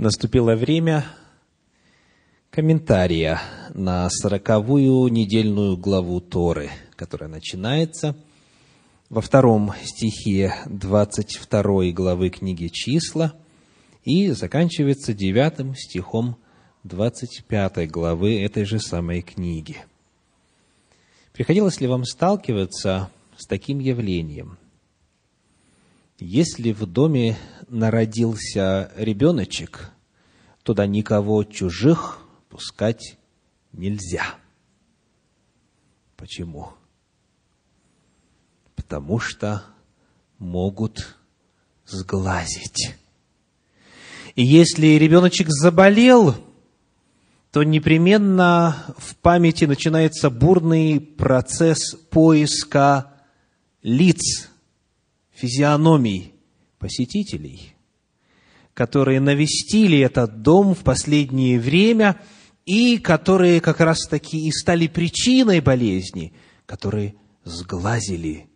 Наступило время комментария на сороковую недельную главу Торы, которая начинается во втором стихе 22 главы книги «Числа» и заканчивается девятым стихом 25 главы этой же самой книги. Приходилось ли вам сталкиваться с таким явлением? Если в доме народился ребеночек, туда никого чужих пускать нельзя. Почему? Потому что могут сглазить. И если ребеночек заболел, то непременно в памяти начинается бурный процесс поиска лиц, физиономий посетителей, которые навестили этот дом в последнее время и которые как раз-таки и стали причиной болезни, которые сглазили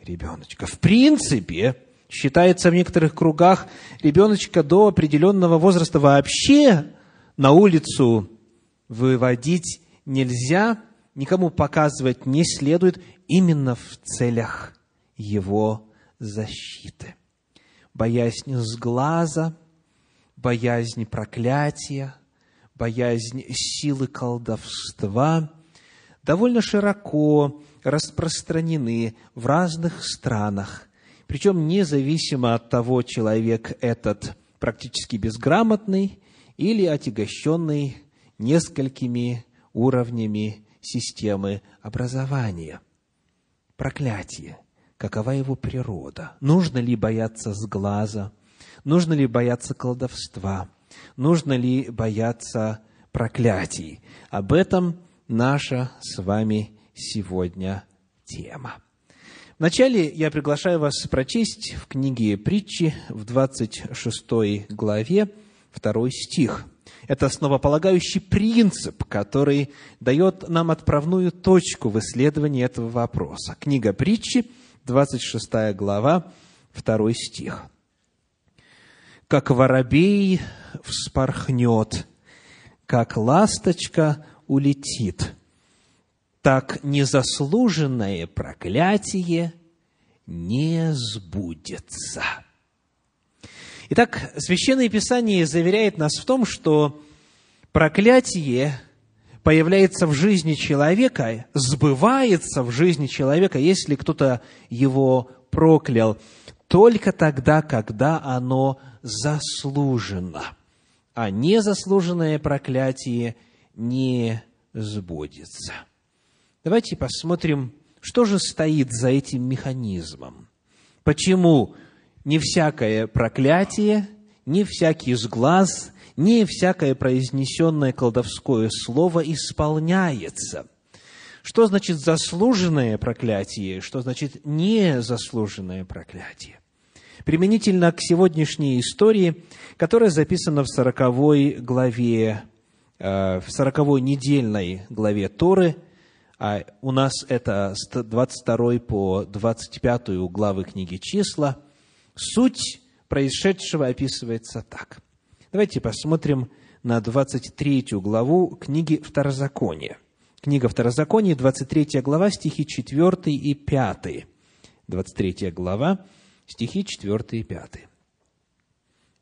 ребеночка. В принципе, считается в некоторых кругах, ребеночка до определенного возраста вообще на улицу выводить нельзя, никому показывать не следует именно в целях его защиты. Боязнь сглаза, боязнь проклятия, боязнь силы колдовства довольно широко распространены в разных странах, причем независимо от того, человек этот практически безграмотный или отягощенный несколькими уровнями системы образования. Проклятие – какова его природа. Нужно ли бояться сглаза? Нужно ли бояться колдовства? Нужно ли бояться проклятий? Об этом наша с вами сегодня тема. Вначале я приглашаю вас прочесть в книге притчи в 26 главе второй стих. Это основополагающий принцип, который дает нам отправную точку в исследовании этого вопроса. Книга притчи, 26 глава, 2 стих. «Как воробей вспорхнет, как ласточка улетит, так незаслуженное проклятие не сбудется». Итак, Священное Писание заверяет нас в том, что проклятие появляется в жизни человека, сбывается в жизни человека, если кто-то его проклял, только тогда, когда оно заслужено. А незаслуженное проклятие не сбудется. Давайте посмотрим, что же стоит за этим механизмом. Почему не всякое проклятие, не всякий сглаз не всякое произнесенное колдовское слово исполняется. Что значит заслуженное проклятие? Что значит незаслуженное проклятие? Применительно к сегодняшней истории, которая записана в сороковой главе, э, в сороковой недельной главе Торы, а у нас это с 22 по 25 главы книги «Числа», суть происшедшего описывается так – Давайте посмотрим на 23 главу книги Второзакония. Книга Второзакония, 23 глава, стихи 4 и 5. 23 глава, стихи 4 и 5.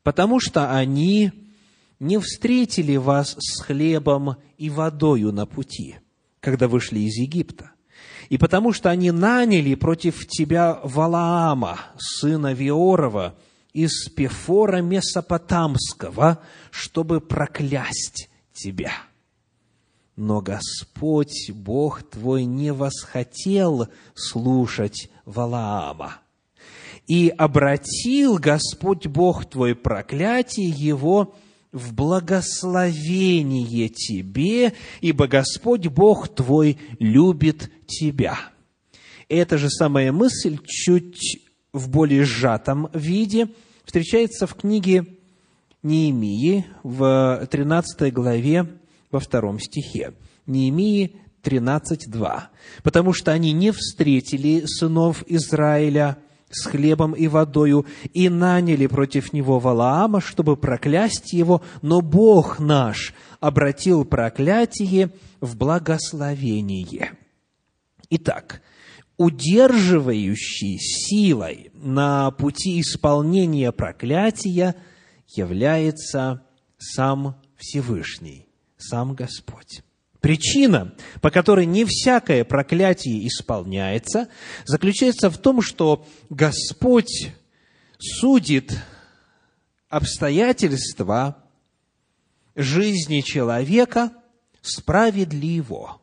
«Потому что они не встретили вас с хлебом и водою на пути, когда вышли из Египта, и потому что они наняли против тебя Валаама, сына Виорова, из Пефора Месопотамского, чтобы проклясть тебя. Но Господь, Бог твой, не восхотел слушать Валаама. И обратил Господь Бог твой проклятие его в благословение тебе, ибо Господь Бог твой любит тебя. Эта же самая мысль чуть в более сжатом виде – встречается в книге Неемии в 13 главе во втором стихе. Неемии 13.2. «Потому что они не встретили сынов Израиля с хлебом и водою, и наняли против него Валаама, чтобы проклясть его, но Бог наш обратил проклятие в благословение. Итак, удерживающей силой на пути исполнения проклятия является сам Всевышний, сам Господь. Причина, по которой не всякое проклятие исполняется, заключается в том, что Господь судит обстоятельства жизни человека справедливо.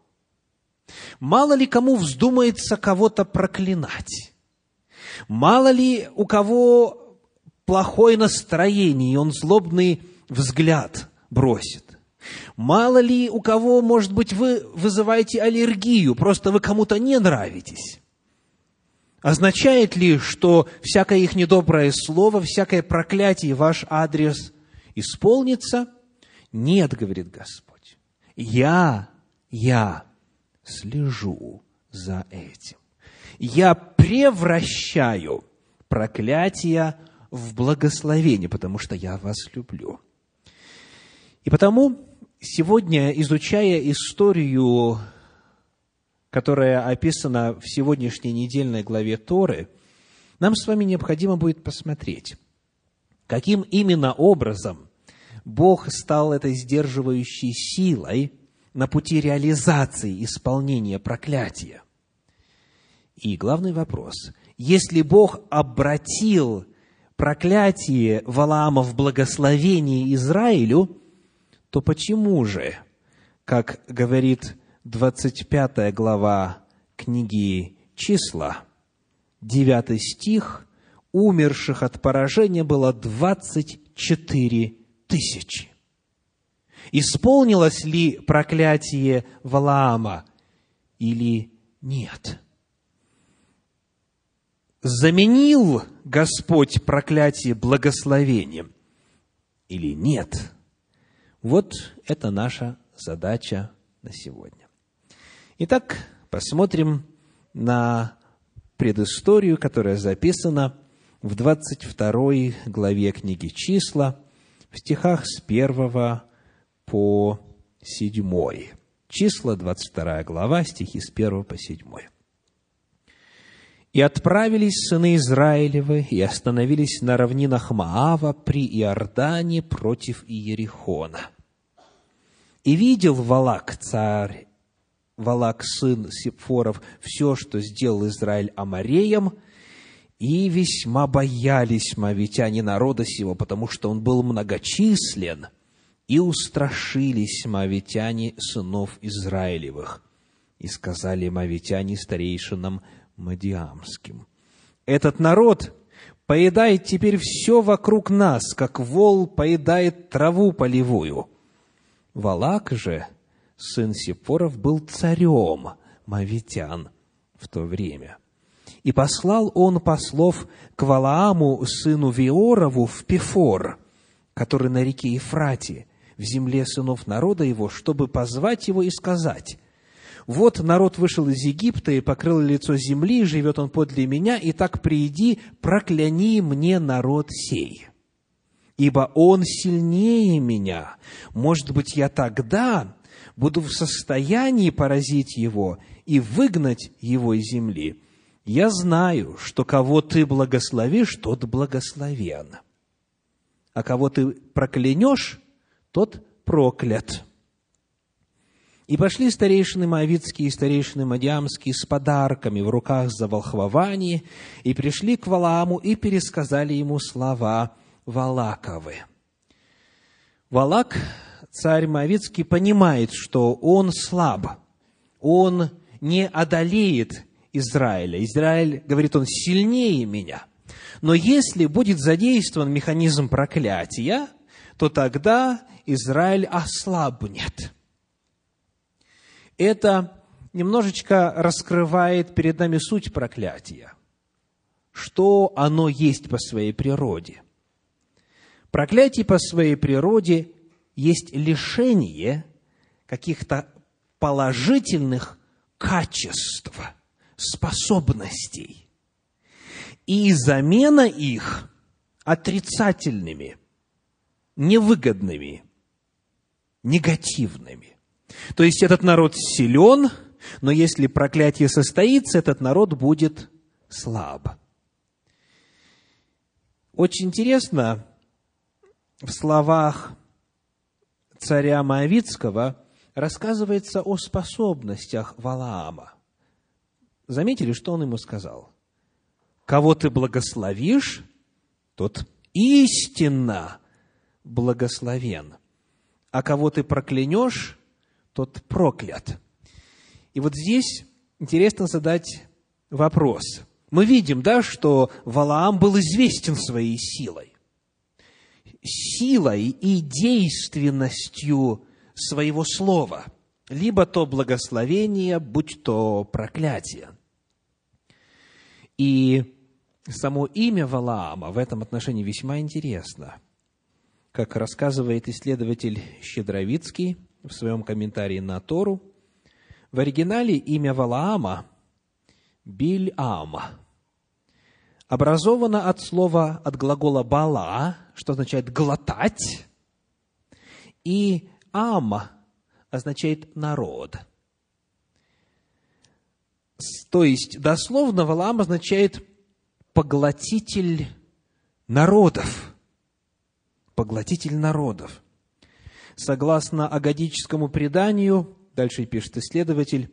Мало ли кому вздумается кого-то проклинать. Мало ли у кого плохое настроение, и он злобный взгляд бросит. Мало ли у кого, может быть, вы вызываете аллергию, просто вы кому-то не нравитесь. Означает ли, что всякое их недоброе слово, всякое проклятие ваш адрес исполнится? Нет, говорит Господь. Я, я слежу за этим. Я превращаю проклятие в благословение, потому что я вас люблю. И потому сегодня, изучая историю, которая описана в сегодняшней недельной главе Торы, нам с вами необходимо будет посмотреть, каким именно образом Бог стал этой сдерживающей силой на пути реализации исполнения проклятия. И главный вопрос, если Бог обратил проклятие Валаама в благословение Израилю, то почему же, как говорит 25 глава книги «Числа», 9 стих, умерших от поражения было 24 тысячи. Исполнилось ли проклятие Валаама или нет? Заменил Господь проклятие благословением или нет? Вот это наша задача на сегодня. Итак, посмотрим на предысторию, которая записана в 22 главе книги «Числа», в стихах с 1 по 7. Числа, 22 глава, стихи с 1 по 7. «И отправились сыны Израилевы, и остановились на равнинах Маава при Иордане против Иерихона. И видел Валак, царь, Валак, сын Сепфоров, все, что сделал Израиль Амареем, и весьма боялись мавитяне народа сего, потому что он был многочислен, и устрашились мавитяне сынов Израилевых, и сказали мавитяне старейшинам Мадиамским, «Этот народ поедает теперь все вокруг нас, как вол поедает траву полевую» Валак же, сын Сепоров, был царем мавитян в то время. И послал он послов к Валааму, сыну Виорову, в Пефор, который на реке Ефрате, в земле сынов народа его, чтобы позвать его и сказать, «Вот народ вышел из Египта и покрыл лицо земли, живет он подле меня, и так приди, прокляни мне народ сей» ибо Он сильнее меня. Может быть, я тогда буду в состоянии поразить Его и выгнать Его из земли. Я знаю, что кого Ты благословишь, тот благословен, а кого Ты проклянешь, тот проклят. И пошли старейшины Моавицкие и старейшины Мадиамские с подарками в руках за волхвование, и пришли к Валааму и пересказали ему слова Валаковы. Валак, царь Моавицкий, понимает, что он слаб, он не одолеет Израиля. Израиль, говорит он, сильнее меня. Но если будет задействован механизм проклятия, то тогда Израиль ослабнет. Это немножечко раскрывает перед нами суть проклятия. Что оно есть по своей природе. Проклятие по своей природе есть лишение каких-то положительных качеств, способностей. и замена их отрицательными, невыгодными, негативными. То есть этот народ силен, но если проклятие состоится, этот народ будет слаб. Очень интересно в словах царя Моавицкого рассказывается о способностях Валаама. Заметили, что он ему сказал? Кого ты благословишь, тот истинно благословен, а кого ты проклянешь, тот проклят. И вот здесь интересно задать вопрос. Мы видим, да, что Валаам был известен своей силой. Силой и действенностью своего слова. Либо то благословение, будь то проклятие. И само имя Валаама в этом отношении весьма интересно. Как рассказывает исследователь Щедровицкий в своем комментарии на Тору, в оригинале имя Валаама – Бильама. Образовано от слова, от глагола «бала», что означает «глотать», и «ама» означает «народ». То есть, дословно, Валаам означает «поглотитель народов». Поглотитель народов. Согласно агадическому преданию, дальше пишет исследователь,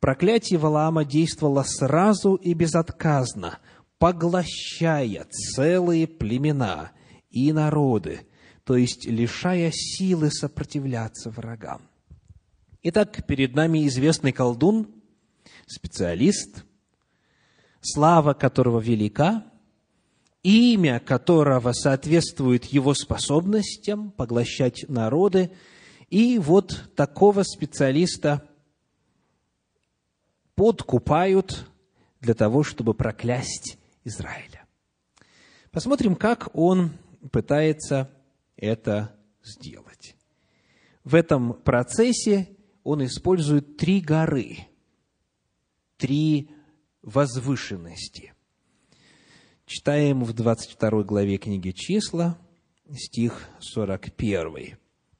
проклятие Валаама действовало сразу и безотказно, поглощая целые племена и народы, то есть лишая силы сопротивляться врагам. Итак, перед нами известный колдун, специалист, слава которого велика, имя которого соответствует его способностям поглощать народы, и вот такого специалиста подкупают для того, чтобы проклясть Израиля. Посмотрим, как он пытается это сделать. В этом процессе он использует три горы, три возвышенности. Читаем в 22 главе книги «Числа», стих 41.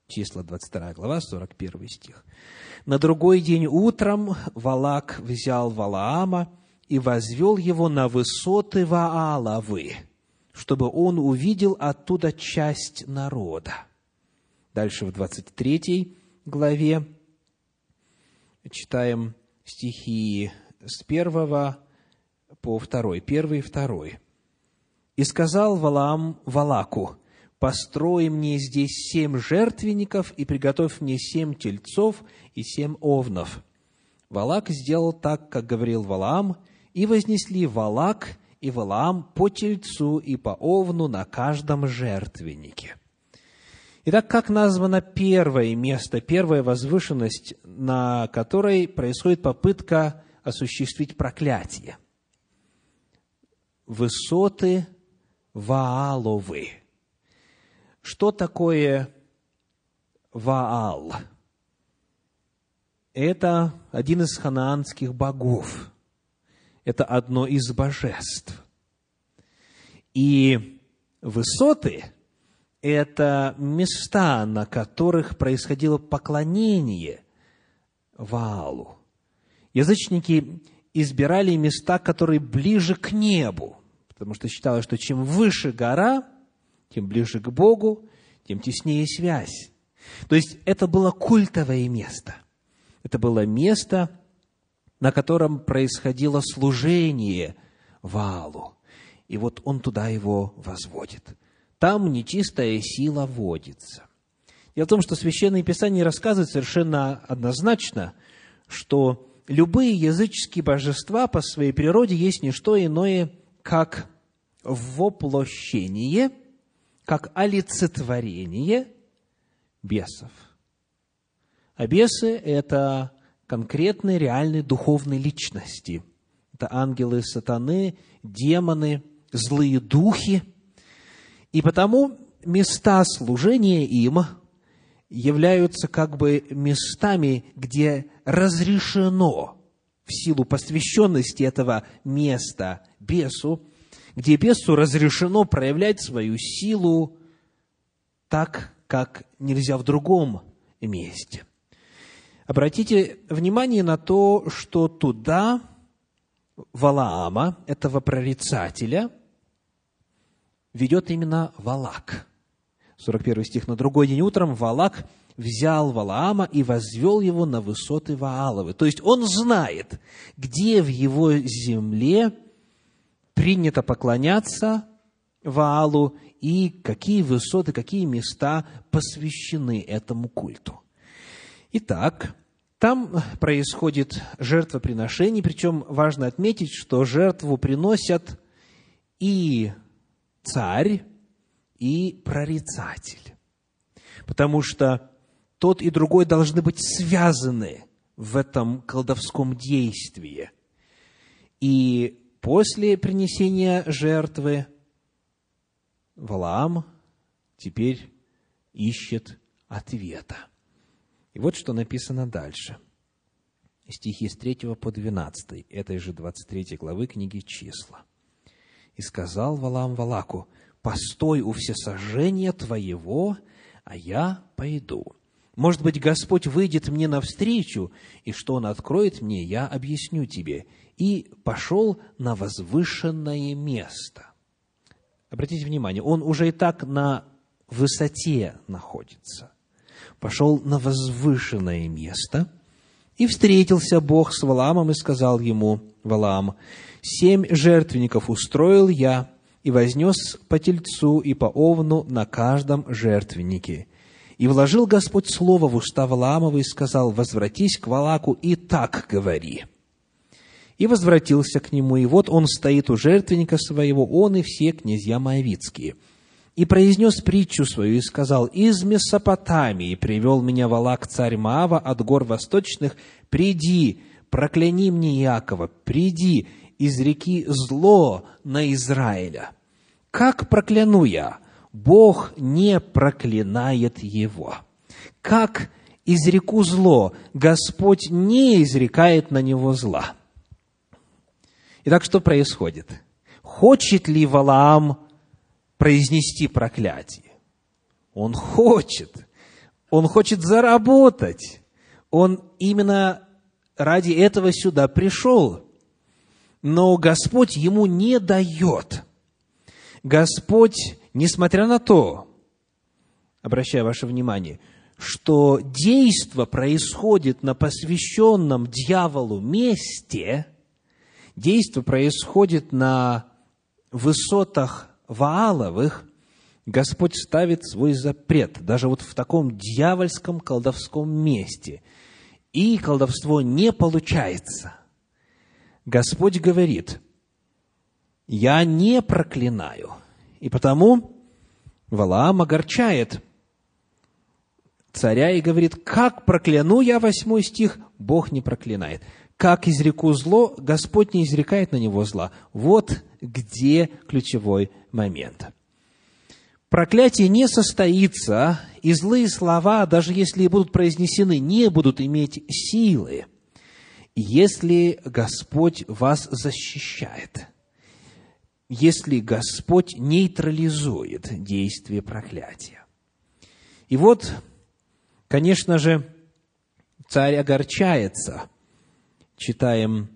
Числа, 22 глава, 41 стих. «На другой день утром Валак взял Валаама и возвел его на высоты Вааловы, чтобы он увидел оттуда часть народа». Дальше в 23 главе читаем стихи с первого по второй, первый и второй. И сказал Валаам Валаку, построй мне здесь семь жертвенников и приготовь мне семь тельцов и семь овнов. Валак сделал так, как говорил Валаам, и вознесли Валак и Валаам по тельцу и по овну на каждом жертвеннике. Итак, как названо первое место, первая возвышенность, на которой происходит попытка осуществить проклятие? Высоты Вааловы. Что такое Ваал? Это один из ханаанских богов. Это одно из божеств. И высоты – это места, на которых происходило поклонение Ваалу. Язычники избирали места, которые ближе к небу потому что считалось, что чем выше гора, тем ближе к Богу, тем теснее связь. То есть это было культовое место. Это было место, на котором происходило служение Валу. И вот он туда его возводит. Там нечистая сила водится. Дело в том, что Священное Писание рассказывает совершенно однозначно, что любые языческие божества по своей природе есть не что иное, как воплощение, как олицетворение бесов. А бесы – это конкретные, реальные духовные личности. Это ангелы сатаны, демоны, злые духи. И потому места служения им являются как бы местами, где разрешено в силу посвященности этого места бесу где бесу разрешено проявлять свою силу так, как нельзя в другом месте. Обратите внимание на то, что туда Валаама, этого прорицателя, ведет именно Валак. 41 стих. «На другой день утром Валак взял Валаама и возвел его на высоты Вааловы». То есть он знает, где в его земле принято поклоняться Ваалу и какие высоты, какие места посвящены этому культу. Итак, там происходит жертвоприношение, причем важно отметить, что жертву приносят и царь, и прорицатель. Потому что тот и другой должны быть связаны в этом колдовском действии. И после принесения жертвы Валаам теперь ищет ответа. И вот что написано дальше. Стихи с 3 по 12 этой же 23 главы книги «Числа». «И сказал Валам Валаку, постой у всесожжения твоего, а я пойду. Может быть, Господь выйдет мне навстречу, и что Он откроет мне, я объясню тебе. И пошел на возвышенное место. Обратите внимание, он уже и так на высоте находится пошел на возвышенное место, и встретился Бог с Валаамом и сказал ему, Валаам, «Семь жертвенников устроил я, и вознес по тельцу и по овну на каждом жертвеннике. И вложил Господь слово в уста Валаамова и сказал, «Возвратись к Валаку и так говори». И возвратился к нему, и вот он стоит у жертвенника своего, он и все князья Моавицкие – и произнес притчу свою и сказал, «Из Месопотамии привел меня Валак, царь Маава, от гор восточных, приди, прокляни мне Иакова, приди из реки зло на Израиля. Как прокляну я? Бог не проклинает его. Как изреку зло? Господь не изрекает на него зла». Итак, что происходит? Хочет ли Валаам произнести проклятие. Он хочет. Он хочет заработать. Он именно ради этого сюда пришел. Но Господь ему не дает. Господь, несмотря на то, обращаю ваше внимание, что действо происходит на посвященном дьяволу месте, действо происходит на высотах Вааловых Господь ставит свой запрет, даже вот в таком дьявольском колдовском месте. И колдовство не получается. Господь говорит, я не проклинаю. И потому Валаам огорчает царя и говорит, как прокляну я, восьмой стих, Бог не проклинает. Как изреку зло, Господь не изрекает на него зла. Вот где ключевой момент. Проклятие не состоится, и злые слова, даже если будут произнесены, не будут иметь силы, если Господь вас защищает, если Господь нейтрализует действие проклятия. И вот, конечно же, царь огорчается. Читаем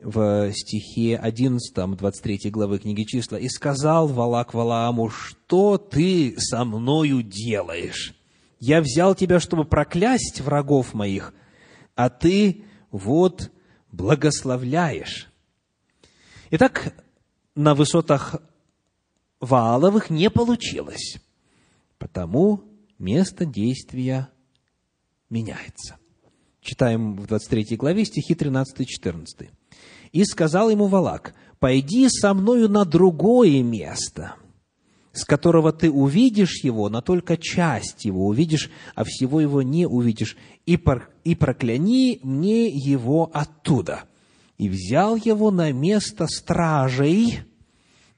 в стихе 11, 23 главы книги числа, «И сказал Валак Валааму, что ты со мною делаешь? Я взял тебя, чтобы проклясть врагов моих, а ты вот благословляешь». Итак, на высотах Вааловых не получилось, потому место действия меняется. Читаем в 23 главе стихи 13 и 14. И сказал ему Валак, пойди со мною на другое место, с которого ты увидишь его, но только часть его увидишь, а всего его не увидишь, и, пор, и прокляни мне его оттуда. И взял его на место стражей,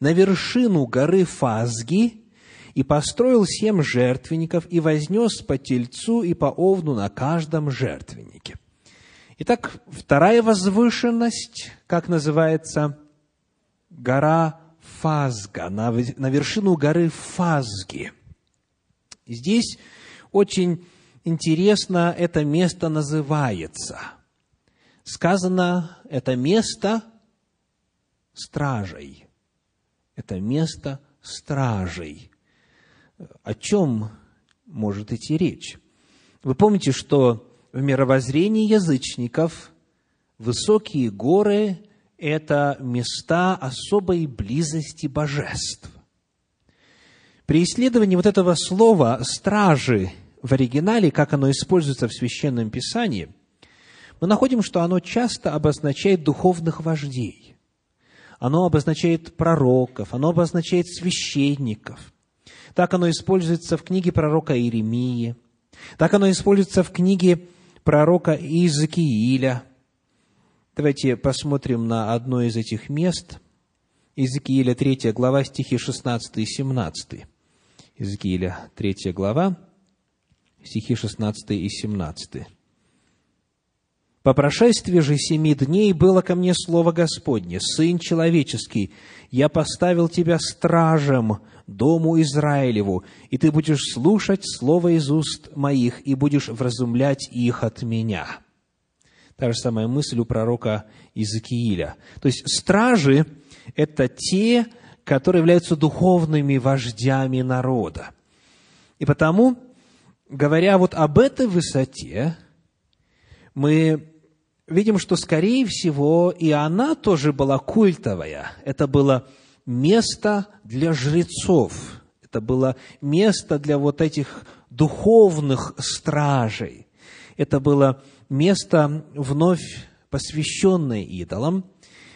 на вершину горы Фазги, и построил семь жертвенников, и вознес по тельцу и по овну на каждом жертвеннике. Итак, вторая возвышенность, как называется, гора Фазга, на, на вершину горы Фазги. Здесь очень интересно это место называется. Сказано, это место стражей. Это место стражей. О чем может идти речь? Вы помните, что в мировоззрении язычников высокие горы – это места особой близости божеств. При исследовании вот этого слова «стражи» в оригинале, как оно используется в Священном Писании, мы находим, что оно часто обозначает духовных вождей. Оно обозначает пророков, оно обозначает священников. Так оно используется в книге пророка Иеремии, так оно используется в книге пророка Иезекииля. Давайте посмотрим на одно из этих мест. Иезекииля 3 глава, стихи 16 и 17. Иезекииля 3 глава, стихи 16 и 17. По прошествии же семи дней было ко мне слово Господне, Сын человеческий, я поставил тебя стражем дому Израилеву, и ты будешь слушать слово из уст моих, и будешь вразумлять их от меня». Та же самая мысль у пророка Иезекииля. То есть стражи – это те, которые являются духовными вождями народа. И потому, говоря вот об этой высоте, мы видим, что, скорее всего, и она тоже была культовая. Это было место для жрецов. Это было место для вот этих духовных стражей. Это было место вновь посвященное идолам,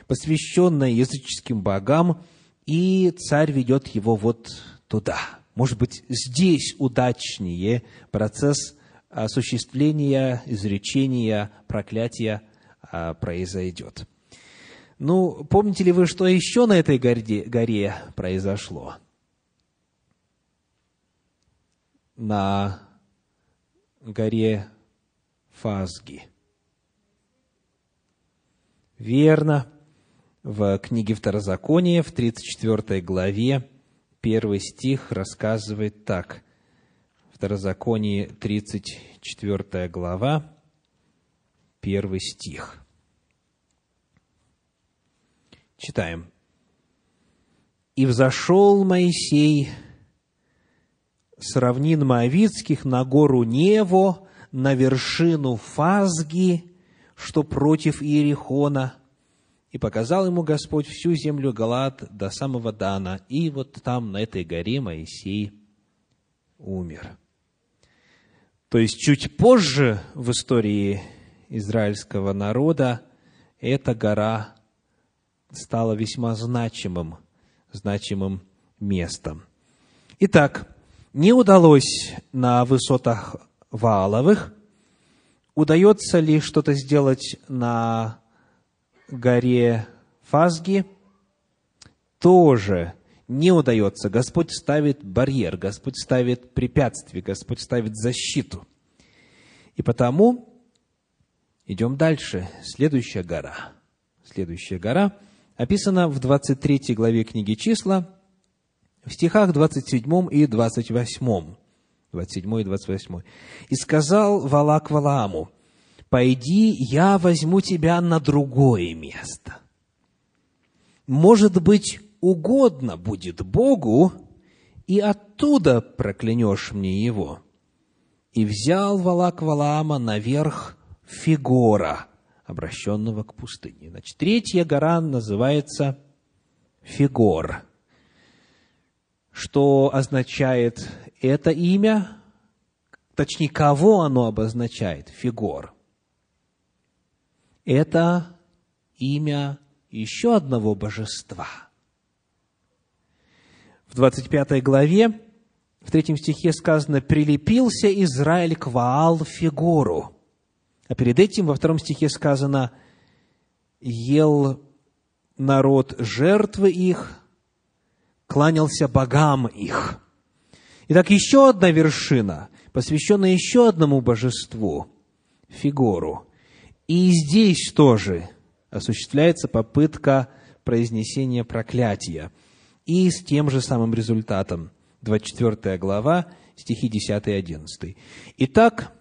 посвященное языческим богам, и царь ведет его вот туда. Может быть, здесь удачнее процесс осуществления изречения проклятия а, произойдет. Ну, помните ли вы, что еще на этой горе, горе произошло? На горе Фазги. Верно. В книге Второзакония, в 34 главе, первый стих рассказывает так. Второзаконие, 34 глава, первый стих. Читаем. «И взошел Моисей с равнин Моавицких на гору Нево, на вершину Фазги, что против Иерихона, и показал ему Господь всю землю Галат до самого Дана, и вот там, на этой горе, Моисей умер». То есть чуть позже в истории израильского народа эта гора стала весьма значимым, значимым местом. Итак, не удалось на высотах Вааловых. Удается ли что-то сделать на горе Фазги? Тоже не удается, Господь ставит барьер, Господь ставит препятствие, Господь ставит защиту. И потому идем дальше. Следующая гора. Следующая гора описана в 23 главе книги «Числа», в стихах 27 и 28. 27 и 28. «И сказал Валак Валааму, «Пойди, я возьму тебя на другое место. Может быть, угодно будет Богу, и оттуда проклянешь мне его. И взял Валак Валаама наверх Фигора, обращенного к пустыне. Значит, третья гора называется Фигор. Что означает это имя? Точнее, кого оно обозначает? Фигор. Это имя еще одного божества – в 25 главе, в третьем стихе сказано, «Прилепился Израиль к Ваал Фигору». А перед этим во втором стихе сказано, «Ел народ жертвы их, кланялся богам их». Итак, еще одна вершина, посвященная еще одному божеству, Фигору. И здесь тоже осуществляется попытка произнесения проклятия – и с тем же самым результатом. 24 глава, стихи 10 и 11. Итак,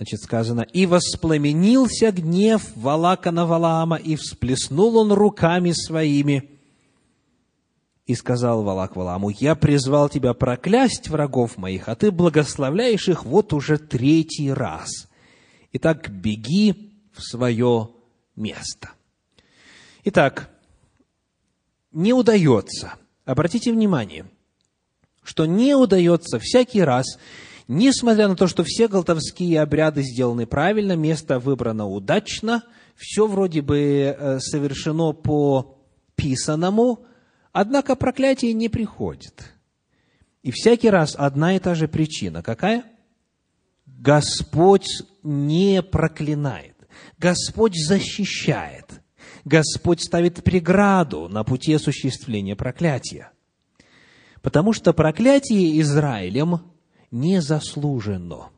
значит, сказано, «И воспламенился гнев Валака на Валаама, и всплеснул он руками своими, и сказал Валак Валааму, «Я призвал тебя проклясть врагов моих, а ты благословляешь их вот уже третий раз. Итак, беги в свое место». Итак, не удается, обратите внимание, что не удается всякий раз, несмотря на то, что все голтовские обряды сделаны правильно, место выбрано удачно, все вроде бы э, совершено по писанному, Однако проклятие не приходит. И всякий раз одна и та же причина. Какая? Господь не проклинает. Господь защищает. Господь ставит преграду на пути осуществления проклятия. Потому что проклятие Израилем не заслужено.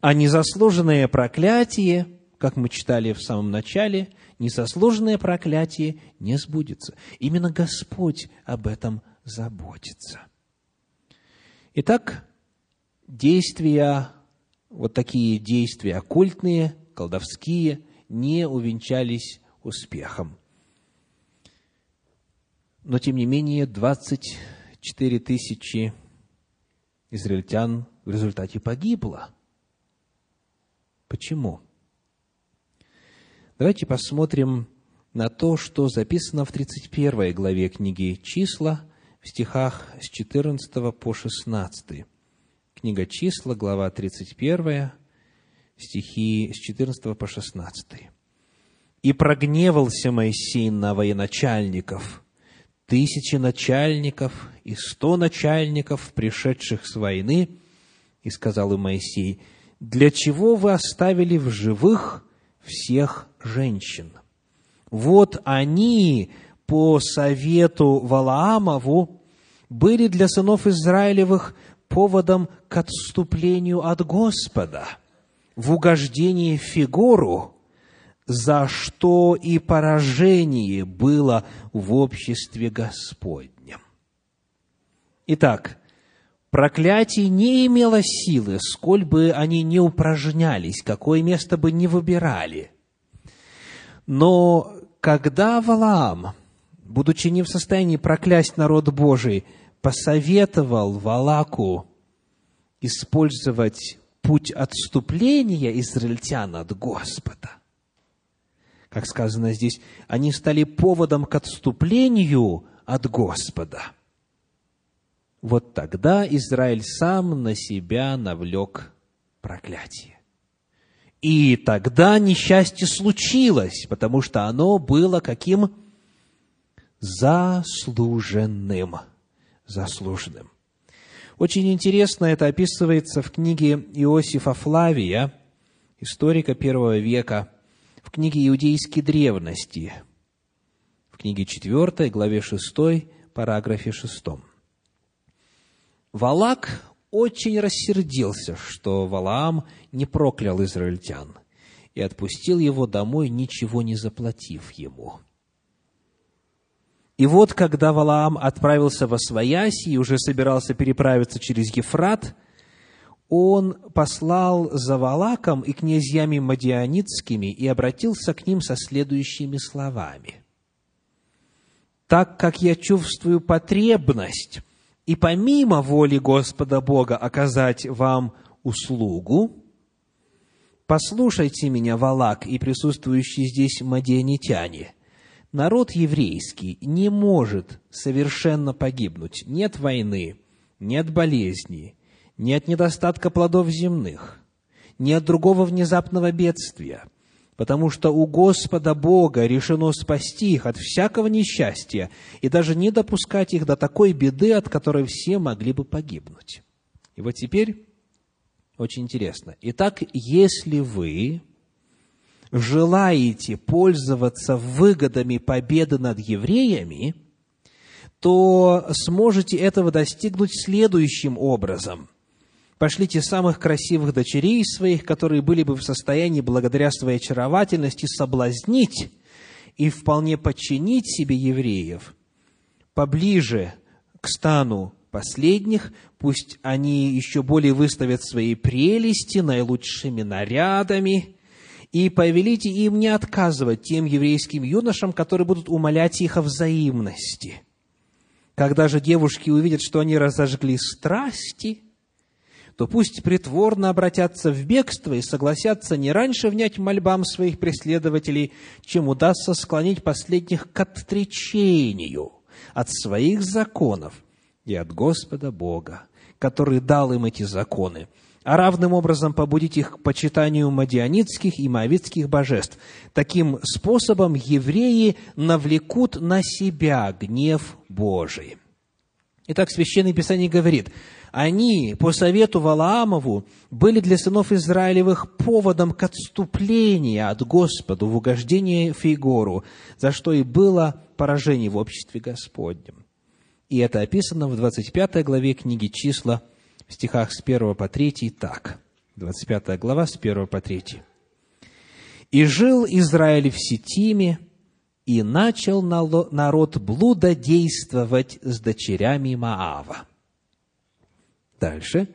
А незаслуженное проклятие, как мы читали в самом начале – несослуженное проклятие не сбудется. Именно Господь об этом заботится. Итак, действия, вот такие действия оккультные, колдовские, не увенчались успехом. Но, тем не менее, 24 тысячи израильтян в результате погибло. Почему? Давайте посмотрим на то, что записано в 31 главе книги «Числа» в стихах с 14 по 16. Книга «Числа», глава 31, стихи с 14 по 16. «И прогневался Моисей на военачальников, тысячи начальников и сто начальников, пришедших с войны, и сказал им Моисей, «Для чего вы оставили в живых всех женщин. Вот они по совету Валаамову были для сынов Израилевых поводом к отступлению от Господа в угождении фигуру, за что и поражение было в обществе Господнем. Итак, проклятие не имело силы, сколь бы они не упражнялись, какое место бы не выбирали. Но когда Валаам, будучи не в состоянии проклясть народ Божий, посоветовал Валаку использовать путь отступления израильтян от Господа, как сказано здесь, они стали поводом к отступлению от Господа – вот тогда Израиль сам на себя навлек проклятие. И тогда несчастье случилось, потому что оно было каким? Заслуженным. Заслуженным. Очень интересно это описывается в книге Иосифа Флавия, историка первого века, в книге «Иудейские древности», в книге 4, главе 6, параграфе 6. Валак очень рассердился, что Валаам не проклял израильтян и отпустил его домой, ничего не заплатив ему. И вот, когда Валаам отправился во Свояси и уже собирался переправиться через Ефрат, он послал за Валаком и князьями Мадианицкими и обратился к ним со следующими словами. «Так как я чувствую потребность и помимо воли Господа Бога оказать вам услугу, послушайте меня, Валак и присутствующие здесь мадианитяне, народ еврейский не может совершенно погибнуть. Нет войны, нет болезни, нет недостатка плодов земных, нет другого внезапного бедствия – потому что у Господа Бога решено спасти их от всякого несчастья и даже не допускать их до такой беды, от которой все могли бы погибнуть. И вот теперь очень интересно. Итак, если вы желаете пользоваться выгодами победы над евреями, то сможете этого достигнуть следующим образом – Пошлите самых красивых дочерей своих, которые были бы в состоянии благодаря своей очаровательности соблазнить и вполне подчинить себе евреев. поближе к стану последних, пусть они еще более выставят свои прелести наилучшими нарядами, и повелите им не отказывать тем еврейским юношам, которые будут умолять их о взаимности. Когда же девушки увидят, что они разожгли страсти, то пусть притворно обратятся в бегство и согласятся не раньше внять мольбам своих преследователей, чем удастся склонить последних к отречению от своих законов и от Господа Бога, который дал им эти законы, а равным образом побудить их к почитанию мадианитских и моавитских божеств. Таким способом евреи навлекут на себя гнев Божий. Итак, Священное Писание говорит – они по совету Валаамову были для сынов Израилевых поводом к отступлению от Господа в угождение Фигору, за что и было поражение в обществе Господнем. И это описано в 25 главе книги «Числа» в стихах с 1 по 3 так. 25 глава с 1 по 3. «И жил Израиль в Сетиме, и начал народ блудодействовать с дочерями Маава. Дальше.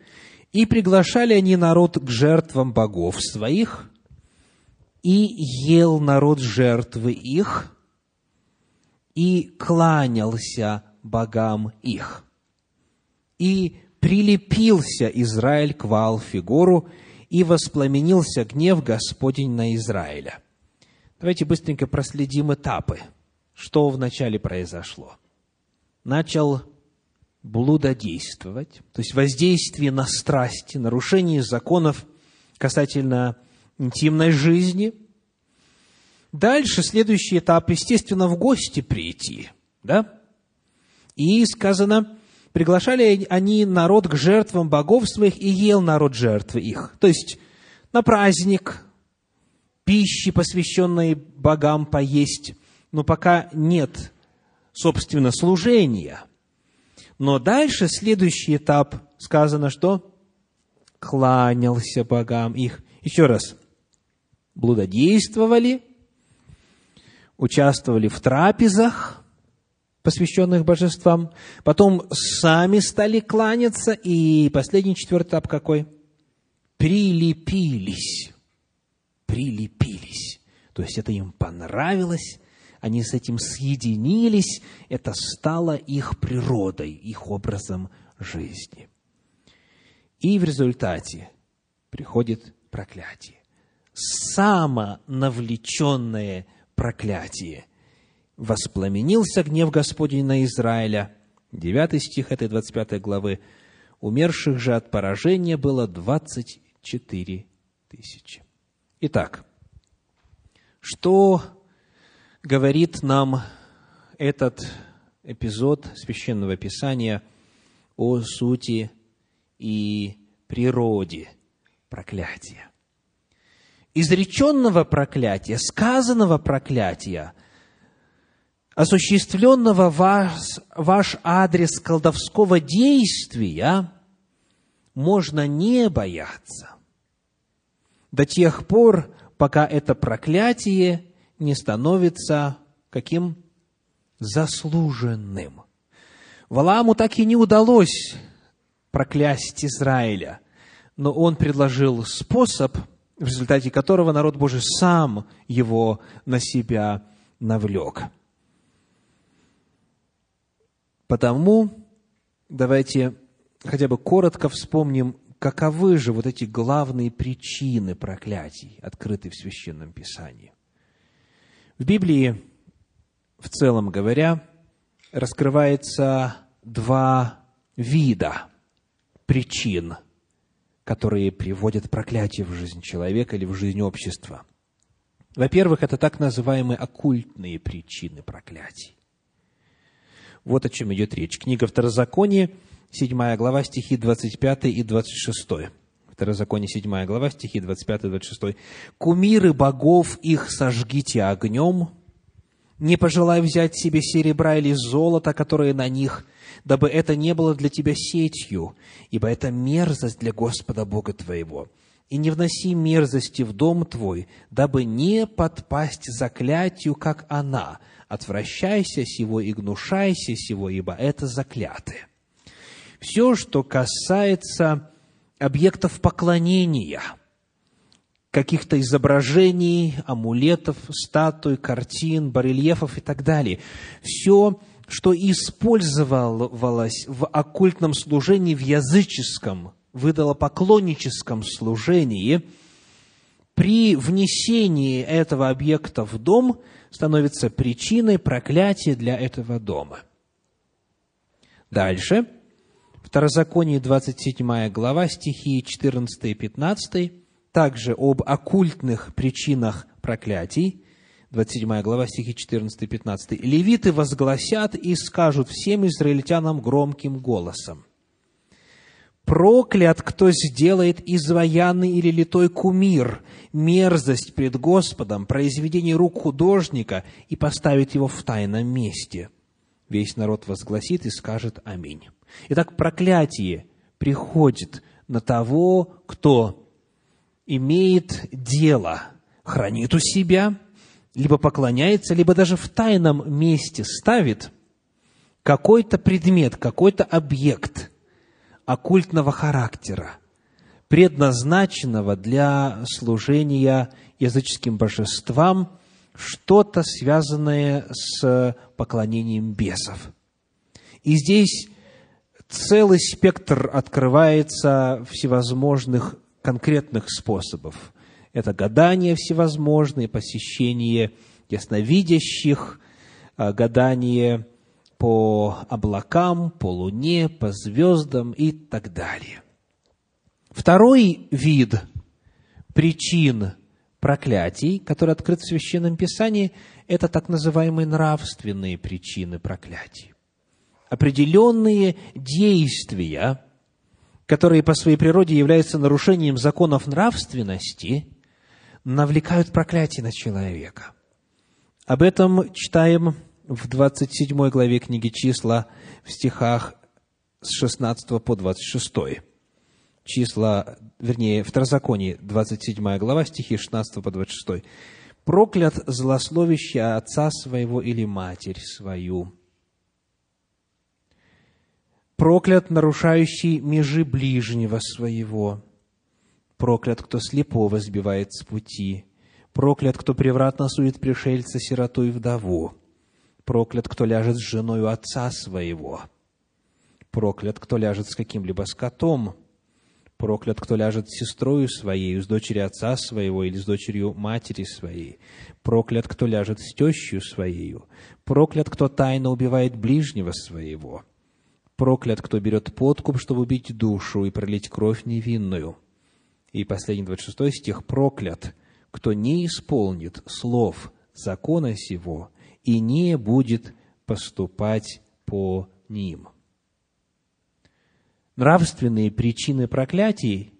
«И приглашали они народ к жертвам богов своих, и ел народ жертвы их, и кланялся богам их. И прилепился Израиль к Ваалфигору, и воспламенился гнев Господень на Израиля». Давайте быстренько проследим этапы. Что вначале произошло? Начал блудодействовать, то есть воздействие на страсти, нарушение законов касательно интимной жизни. Дальше следующий этап, естественно, в гости прийти, да? И сказано, приглашали они народ к жертвам богов своих, и ел народ жертвы их. То есть, на праздник, пищи, посвященной богам, поесть, но пока нет, собственно, служения – но дальше следующий этап сказано, что кланялся богам их. Еще раз, блудодействовали, участвовали в трапезах, посвященных божествам, потом сами стали кланяться, и последний четвертый этап какой? Прилепились. Прилепились. То есть это им понравилось, они с этим съединились, это стало их природой, их образом жизни. И в результате приходит проклятие. Самонавлеченное проклятие. Воспламенился гнев Господень на Израиля. Девятый стих этой 25 главы. Умерших же от поражения было 24 тысячи. Итак, что говорит нам этот эпизод Священного Писания о сути и природе проклятия. Изреченного проклятия, сказанного проклятия, осуществленного ваш, ваш адрес колдовского действия можно не бояться до тех пор, пока это проклятие не становится каким? Заслуженным. Валааму так и не удалось проклясть Израиля, но он предложил способ, в результате которого народ Божий сам его на себя навлек. Потому давайте хотя бы коротко вспомним, каковы же вот эти главные причины проклятий, открытые в Священном Писании. В Библии, в целом говоря, раскрывается два вида причин, которые приводят проклятие в жизнь человека или в жизнь общества. Во-первых, это так называемые оккультные причины проклятий. Вот о чем идет речь. Книга Второзакония, 7 глава, стихи 25 и 26. Второзаконие, 7 глава, стихи 25-26. «Кумиры богов их сожгите огнем, не пожелай взять себе серебра или золота, которые на них, дабы это не было для тебя сетью, ибо это мерзость для Господа Бога твоего. И не вноси мерзости в дом твой, дабы не подпасть заклятию, как она, Отвращайся сего и гнушайся сего, ибо это заклятое. Все, что касается объектов поклонения, каких-то изображений, амулетов, статуй, картин, барельефов и так далее. Все, что использовалось в оккультном служении, в языческом, выдало поклонническом служении, при внесении этого объекта в дом становится причиной проклятия для этого дома. Дальше. Второзаконие, 27 глава, стихи 14 и 15, также об оккультных причинах проклятий, 27 глава, стихи 14 и 15. «Левиты возгласят и скажут всем израильтянам громким голосом, Проклят, кто сделает изваянный или литой кумир, мерзость пред Господом, произведение рук художника и поставит его в тайном месте. Весь народ возгласит и скажет Аминь. Итак, проклятие приходит на того, кто имеет дело, хранит у себя, либо поклоняется, либо даже в тайном месте ставит какой-то предмет, какой-то объект – оккультного характера, предназначенного для служения языческим божествам, что-то связанное с поклонением бесов. И здесь целый спектр открывается всевозможных конкретных способов. Это гадания всевозможные, посещение ясновидящих, а, гадание по облакам, по луне, по звездам и так далее. Второй вид причин проклятий, который открыт в Священном Писании, это так называемые нравственные причины проклятий. Определенные действия, которые по своей природе являются нарушением законов нравственности, навлекают проклятие на человека. Об этом читаем в 27 главе книги «Числа» в стихах с 16 по 26. Числа, вернее, Второзаконие, 27 глава, стихи 16 по 26. «Проклят злословящий отца своего или матерь свою, проклят нарушающий межи ближнего своего, проклят, кто слепого сбивает с пути, проклят, кто превратно сует пришельца, сироту и вдову, Проклят, кто ляжет с женой отца своего. Проклят, кто ляжет с каким-либо скотом. Проклят, кто ляжет с сестрою своей, с дочерью отца своего или с дочерью матери своей. Проклят, кто ляжет с тещью своею. Проклят, кто тайно убивает ближнего своего. Проклят, кто берет подкуп, чтобы убить душу и пролить кровь невинную. И последний 26 стих. Проклят, кто не исполнит слов закона сего и не будет поступать по ним. Нравственные причины проклятий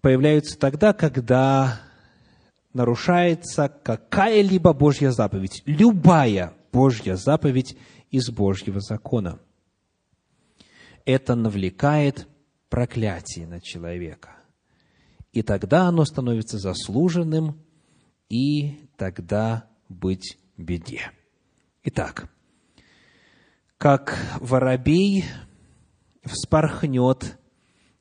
появляются тогда, когда нарушается какая-либо Божья заповедь, любая Божья заповедь из Божьего закона. Это навлекает проклятие на человека. И тогда оно становится заслуженным, и тогда быть беде. Итак, как воробей вспорхнет,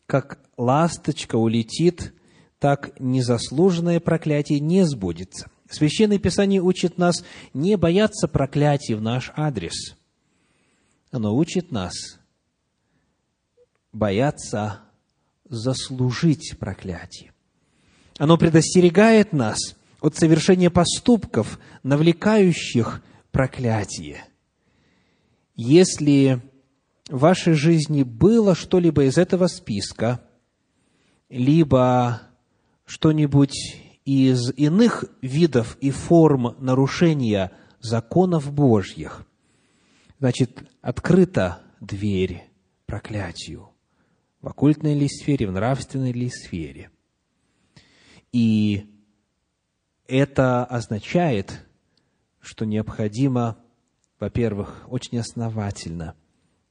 как ласточка улетит, так незаслуженное проклятие не сбудется. Священное Писание учит нас не бояться проклятий в наш адрес. Оно учит нас бояться заслужить проклятие. Оно предостерегает нас от совершения поступков, навлекающих проклятие. Если в вашей жизни было что-либо из этого списка, либо что-нибудь из иных видов и форм нарушения законов Божьих, значит, открыта дверь проклятию в оккультной ли сфере, в нравственной ли сфере. И это означает, что необходимо, во-первых, очень основательно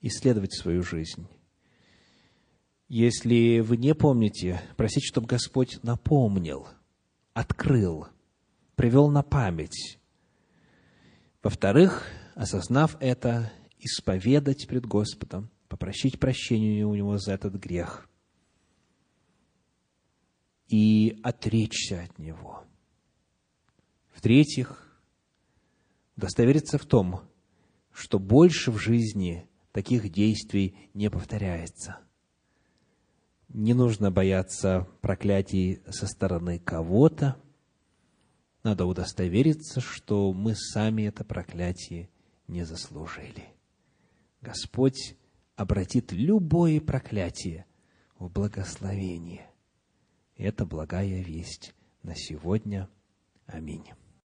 исследовать свою жизнь. Если вы не помните, просить, чтобы Господь напомнил, открыл, привел на память. Во-вторых, осознав это, исповедать пред Господом, попросить прощения у Него за этот грех и отречься от него. В-третьих, удостовериться в том, что больше в жизни таких действий не повторяется. Не нужно бояться проклятий со стороны кого-то. Надо удостовериться, что мы сами это проклятие не заслужили. Господь обратит любое проклятие в благословение. Это благая весть на сегодня. Аминь.